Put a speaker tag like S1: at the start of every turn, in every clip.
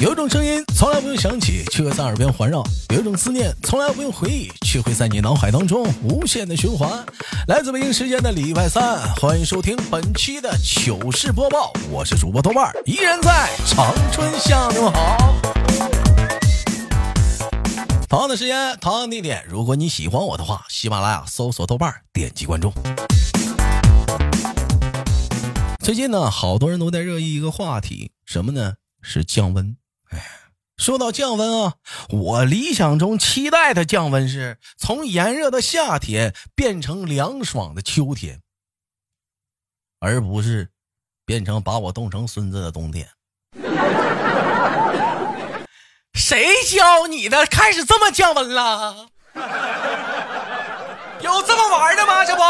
S1: 有种声音从来不用响起，却会在耳边环绕；有一种思念从来不用回忆，却会在你脑海当中无限的循环。来自北京时间的礼拜三，欢迎收听本期的糗事播报，我是主播豆瓣儿，依然在长春向你们好。同样的时间，同样的地点，如果你喜欢我的话，喜马拉雅搜索豆瓣，点击关注。最近呢，好多人都在热议一个话题，什么呢？是降温。哎，说到降温啊，我理想中期待的降温是从炎热的夏天变成凉爽的秋天，而不是变成把我冻成孙子的冬天。谁教你的？开始这么降温了？有这么玩的吗？这不。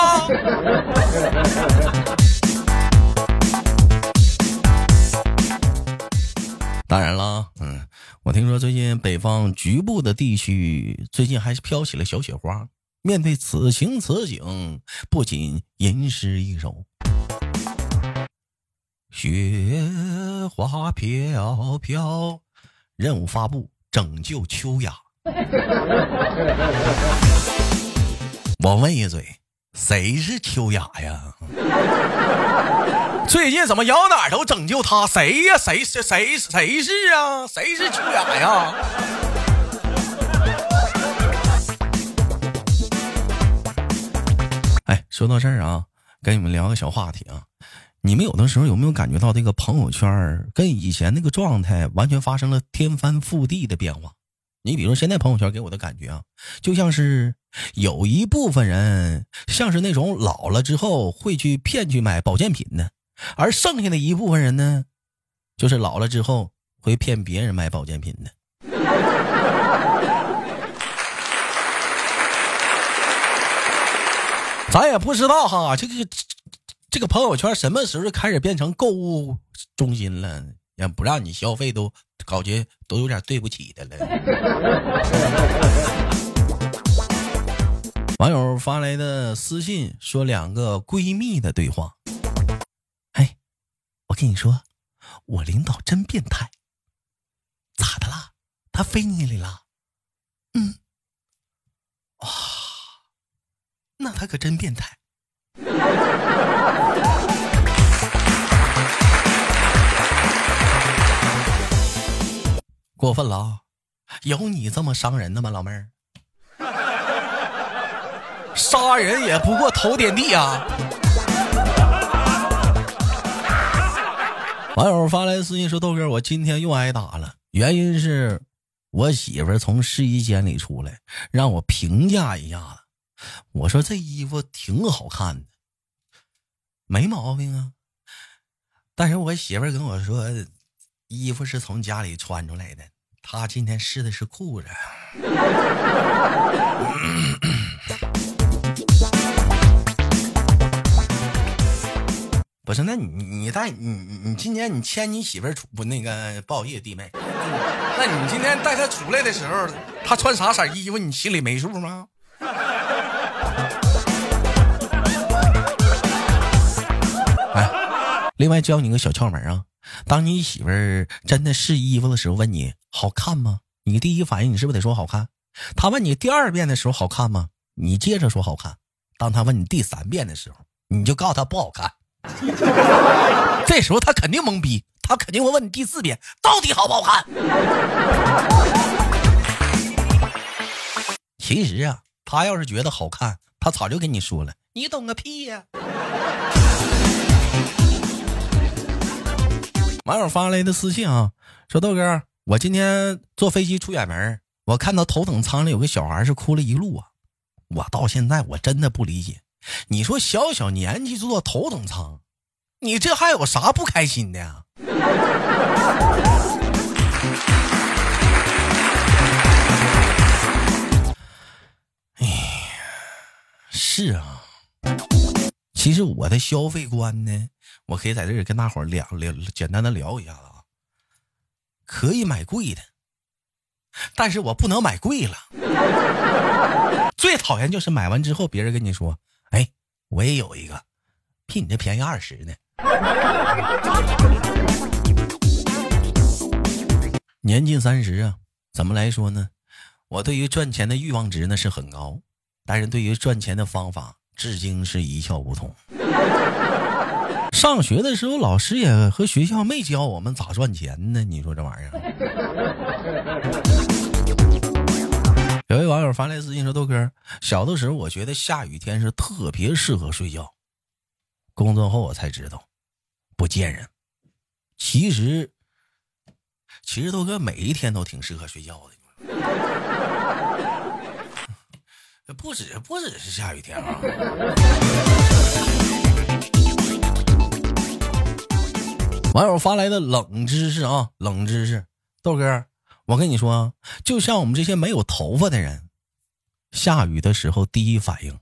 S1: 当然了，嗯，我听说最近北方局部的地区最近还是飘起了小雪花。面对此情此景，不仅吟诗一首：雪花飘飘，任务发布，拯救秋雅。我问一嘴，谁是秋雅呀？最近怎么摇哪儿都拯救他？谁呀？谁是谁谁是啊？谁是秋雅呀？哎，说到这儿啊，跟你们聊个小话题啊。你们有的时候有没有感觉到这个朋友圈跟以前那个状态完全发生了天翻覆地的变化？你比如说现在朋友圈给我的感觉啊，就像是有一部分人像是那种老了之后会去骗去买保健品的。而剩下的一部分人呢，就是老了之后会骗别人买保健品的。咱也不知道哈，这个这个朋友圈什么时候开始变成购物中心了？也不让你消费，都感觉都有点对不起的了。网友发来的私信说，两个闺蜜的对话。哎我跟你说，我领导真变态。咋的啦？他飞你里了？嗯。哇，那他可真变态。过分了啊！有你这么伤人的吗，老妹儿？杀人也不过头点地啊！网友发来私信说：“豆哥，我今天又挨打了，原因是我媳妇从试衣间里出来，让我评价一下子。我说这衣服挺好看的，没毛病啊。但是我媳妇跟我说，衣服是从家里穿出来的，他今天试的是裤子。”不是，那你你带你你今年你牵你媳妇出不那个不好意思弟妹，那你今天带她出来的时候，她穿啥色衣服，你心里没数吗？哎，另外教你个小窍门啊，当你媳妇儿真的试衣服的时候，问你好看吗？你第一反应你是不是得说好看？她问你第二遍的时候好看吗？你接着说好看。当她问你第三遍的时候，你就告诉她不好看。这时候他肯定懵逼，他肯定会问你第四遍，到底好不好看？其实啊，他要是觉得好看，他早就跟你说了。你懂个屁呀！网友发来的私信啊，说豆哥，我今天坐飞机出远门，我看到头等舱里有个小孩是哭了一路啊，我到现在我真的不理解。你说小小年纪坐头等舱，你这还有啥不开心的呀？哎，是啊。其实我的消费观呢，我可以在这里跟大伙聊聊，简单的聊一下子啊。可以买贵的，但是我不能买贵了。最讨厌就是买完之后，别人跟你说。哎，我也有一个，比你这便宜二十呢。年近三十啊，怎么来说呢？我对于赚钱的欲望值呢是很高，但是对于赚钱的方法，至今是一窍不通。上学的时候，老师也和学校没教我们咋赚钱呢？你说这玩意儿。有位网友发来私信说：“豆哥，小的时候我觉得下雨天是特别适合睡觉，工作后我才知道，不见人。其实，其实豆哥每一天都挺适合睡觉的。”不止不止是下雨天啊！网友发来的冷知识啊，冷知识，豆哥，我跟你说，就像我们这些没有头发的人，下雨的时候第一反应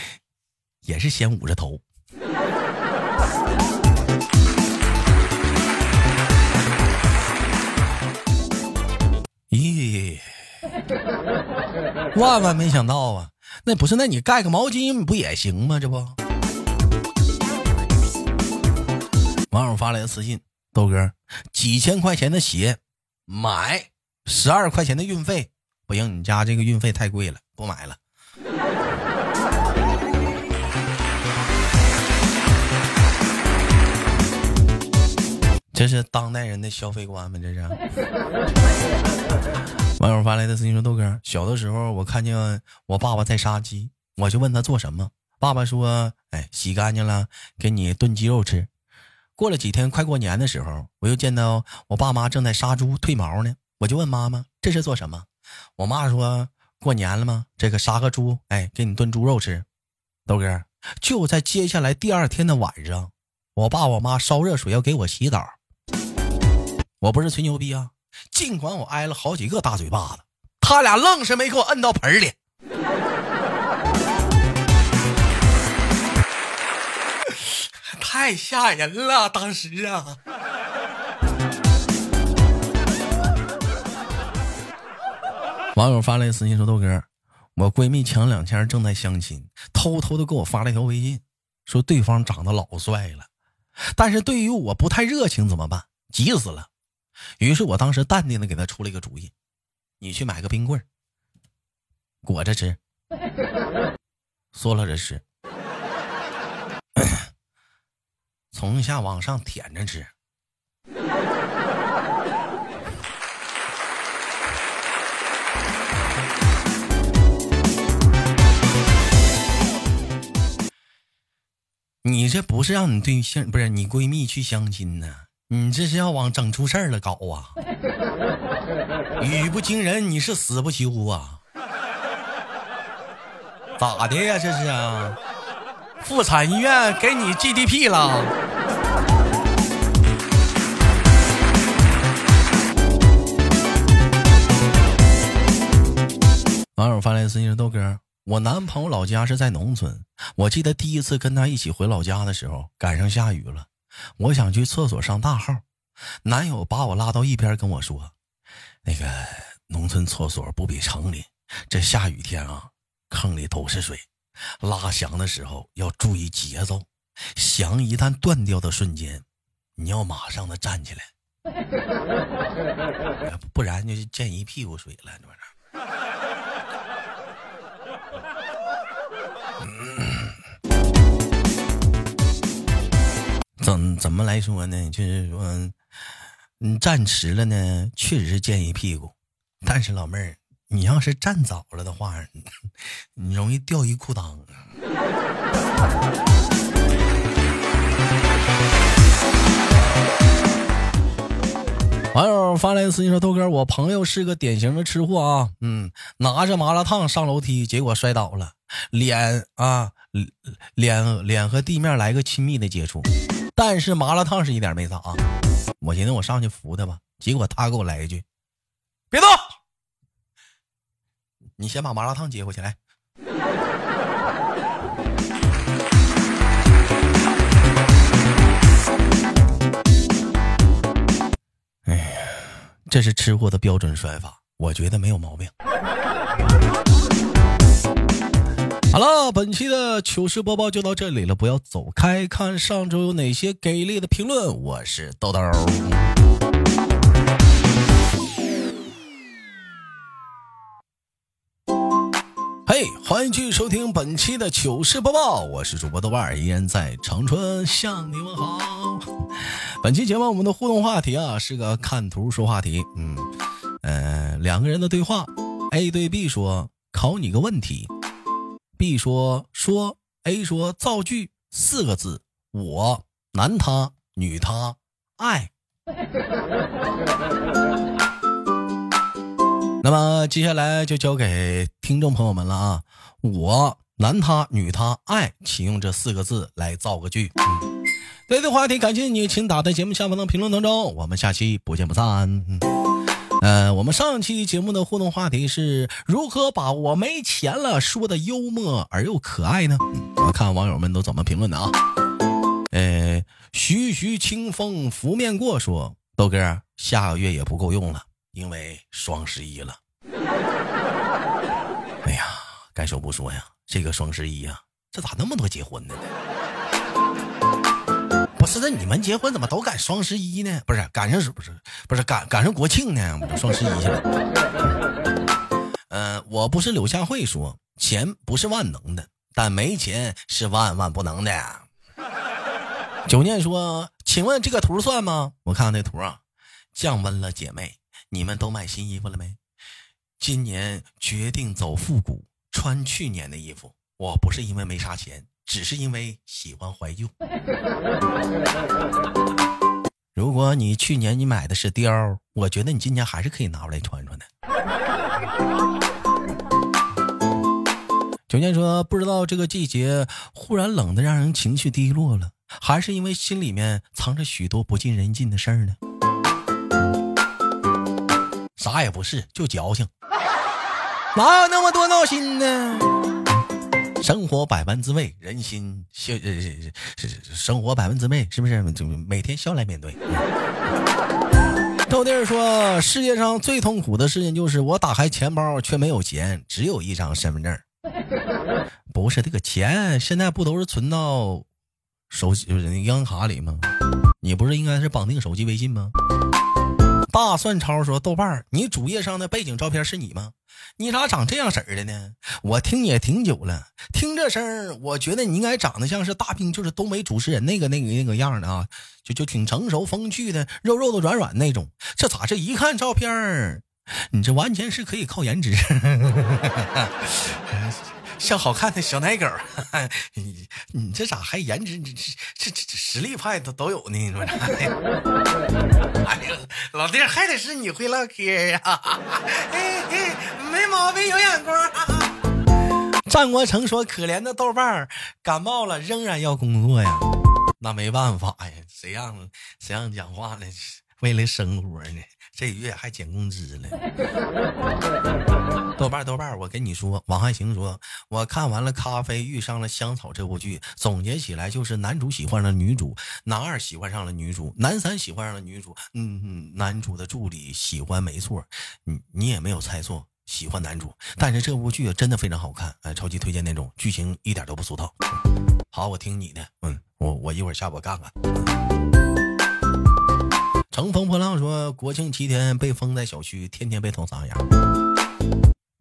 S1: 也是先捂着头。咦？万万没想到啊！那不是，那你盖个毛巾不也行吗？这不，网友发来的私信，豆哥，几千块钱的鞋买，十二块钱的运费不行，你家这个运费太贵了，不买了。这是当代人的消费观吗？这是。网友发来的私信说：“豆哥，小的时候我看见我爸爸在杀鸡，我就问他做什么。爸爸说：‘哎，洗干净了，给你炖鸡肉吃。’过了几天，快过年的时候，我又见到我爸妈正在杀猪褪毛呢，我就问妈妈这是做什么。我妈说：‘过年了吗？这个杀个猪，哎，给你炖猪肉吃。’豆哥，就在接下来第二天的晚上，我爸我妈烧热水要给我洗澡。”我不是吹牛逼啊！尽管我挨了好几个大嘴巴子，他俩愣是没给我摁到盆里，太吓人了！当时啊，网友发来私信说：“豆哥，我闺蜜前两天正在相亲，偷偷的给我发了一条微信，说对方长得老帅了，但是对于我不太热情，怎么办？急死了。”于是我当时淡定的给他出了一个主意，你去买个冰棍裹着吃，嗦了着吃，从下往上舔着吃。你这不是让你对象，不是你闺蜜去相亲呢？你这是要往整出事儿了搞啊！语不惊人，你是死不休啊！咋的呀？这是啊？妇产医院给你 GDP 了？网友发来私信：豆哥，我男朋友老家是在农村，我记得第一次跟他一起回老家的时候，赶上下雨了。我想去厕所上大号，男友把我拉到一边跟我说：“那个农村厕所不比城里，这下雨天啊，坑里都是水，拉翔的时候要注意节奏，翔一旦断掉的瞬间，你要马上的站起来，不然就溅一屁股水了，这玩意儿。”怎怎么来说呢？就是说，你站迟了呢，确实是溅一屁股。但是老妹儿，你要是站早了的话，你容易掉一裤裆。网友发来私信说：“豆哥，我朋友是个典型的吃货啊，嗯，拿着麻辣烫上楼梯，结果摔倒了，脸啊，脸脸和地面来个亲密的接触。”但是麻辣烫是一点没撒啊，我寻思我上去扶他吧，结果他给我来一句：“别动，你先把麻辣烫接回去来。”哎呀，这是吃货的标准摔法，我觉得没有毛病。好了本期的糗事播报就到这里了不要走开看上周有哪些给力的评论我是豆豆嘿欢迎继续收听本期的糗事播报我是主播豆瓣儿依然在长春向你们好本期节目我们的互动话题啊是个看图说话题嗯呃两个人的对话。A 对 b 说考你个问题。，B 说说 A 说造句四个字，我男他女他爱。那么接下来就交给听众朋友们了啊！我男他女他爱，请用这四个字来造个句。对的话题，感谢你，请打在节目下方的评论当中。我们下期不见不散。呃，我们上期节目的互动话题是如何把我没钱了说的幽默而又可爱呢？我看网友们都怎么评论的啊？呃，徐徐清风拂面过说，豆哥下个月也不够用了。因为双十一了，哎呀，该说不说呀，这个双十一呀，这咋那么多结婚的呢？不是，那你们结婚怎么都赶双十一呢？不是赶上是不是不是赶赶上国庆呢？双十一去了。嗯，我不是柳下惠说，钱不是万能的，但没钱是万万不能的。九念说，请问这个图算吗？我看看那图啊，降温了，姐妹。你们都买新衣服了没？今年决定走复古，穿去年的衣服。我不是因为没啥钱，只是因为喜欢怀旧。如果你去年你买的是貂，我觉得你今年还是可以拿出来穿穿的。九念说：“不知道这个季节忽然冷的让人情绪低落了，还是因为心里面藏着许多不尽人尽的事儿呢？”啥也不是，就矫情，哪有那么多闹心呢？生活百般滋味，人心笑，呃，生活百般滋味，是不是？就每天笑来面对。豆弟儿说，世界上最痛苦的事情就是我打开钱包却没有钱，只有一张身份证。不是这个钱，现在不都是存到手机银行卡里吗？你不是应该是绑定手机微信吗？大蒜超说：“豆瓣儿，你主页上的背景照片是你吗？你咋长这样式儿的呢？我听也挺久了，听这声儿，我觉得你应该长得像是大兵，就是东北主持人那个那个那个样的啊，就就挺成熟风趣的，肉肉的软软那种。这咋这一看照片儿，你这完全是可以靠颜值。”像好看的小奶狗，你你这咋还颜值？这这这实力派都都有呢？你说啥？哎呀，老弟还得是你会唠嗑呀！哎哎，没毛病，有眼光。战国成说：“可怜的豆瓣感冒了，仍然要工作呀。”那没办法呀，谁让谁让讲话呢？为了生活呢。这月还减工资了。豆瓣豆瓣，我跟你说，王汉行说，我看完了《咖啡遇上了香草》这部剧，总结起来就是男主喜欢上了女主，男二喜欢上了女主，男三喜欢上了女主，嗯，男主的助理喜欢没错，你你也没有猜错，喜欢男主。但是这部剧真的非常好看，哎，超级推荐那种，剧情一点都不俗套。好，我听你的，嗯，我我一会儿下播看看。乘风破浪说：“国庆七天被封在小区，天天被捅嗓子眼，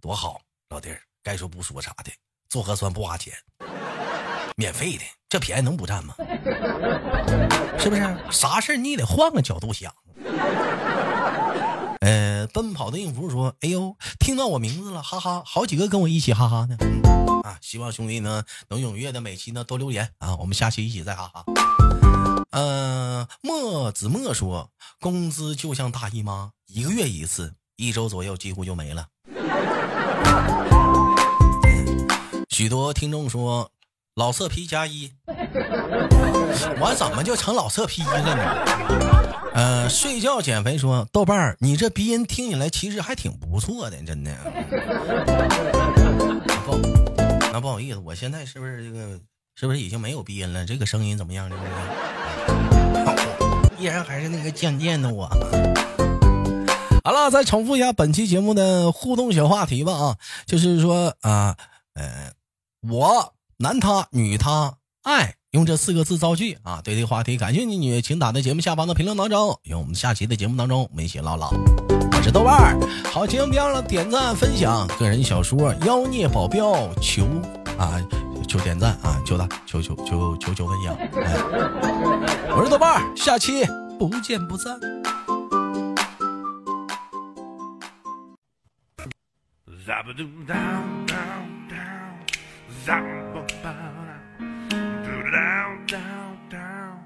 S1: 多好！老弟儿，该说不说啥的，做核酸不花钱，免费的，这便宜能不占吗？是不是？啥事你也得换个角度想。”呃，奔跑的音符说：“哎呦，听到我名字了，哈哈，好几个跟我一起哈哈呢。啊，希望兄弟呢能踊跃的每期呢都留言啊，我们下期一起再哈哈。”嗯，墨子墨说，工资就像大姨妈，一个月一次，一周左右几乎就没了。许多听众说，老色批加一，我怎么就成老色批了呢？嗯，睡觉减肥说，豆瓣儿，你这鼻音听起来其实还挺不错的，真的。不，那不好意思，我现在是不是这个？是不是已经没有鼻音了？这个声音怎么样？这个依然还是那个贱贱的我。好了，再重复一下本期节目的互动小话题吧啊，就是说啊，呃，我男他女他爱，
S2: 用这四个字造句啊。对这个话题感兴趣，你请打在节目下方的评论当中，因为我们下期的节目当中我们一起唠唠。我是豆瓣儿，好，节目别忘了点赞分享。个人小说《妖孽保镖》，求啊求点赞啊，求他求求求求求分享。哎、我是豆瓣儿，下期不见不散。
S3: Zabadoom down, down, down. Zabba-ba-ba-da. Do-da-down, down, down.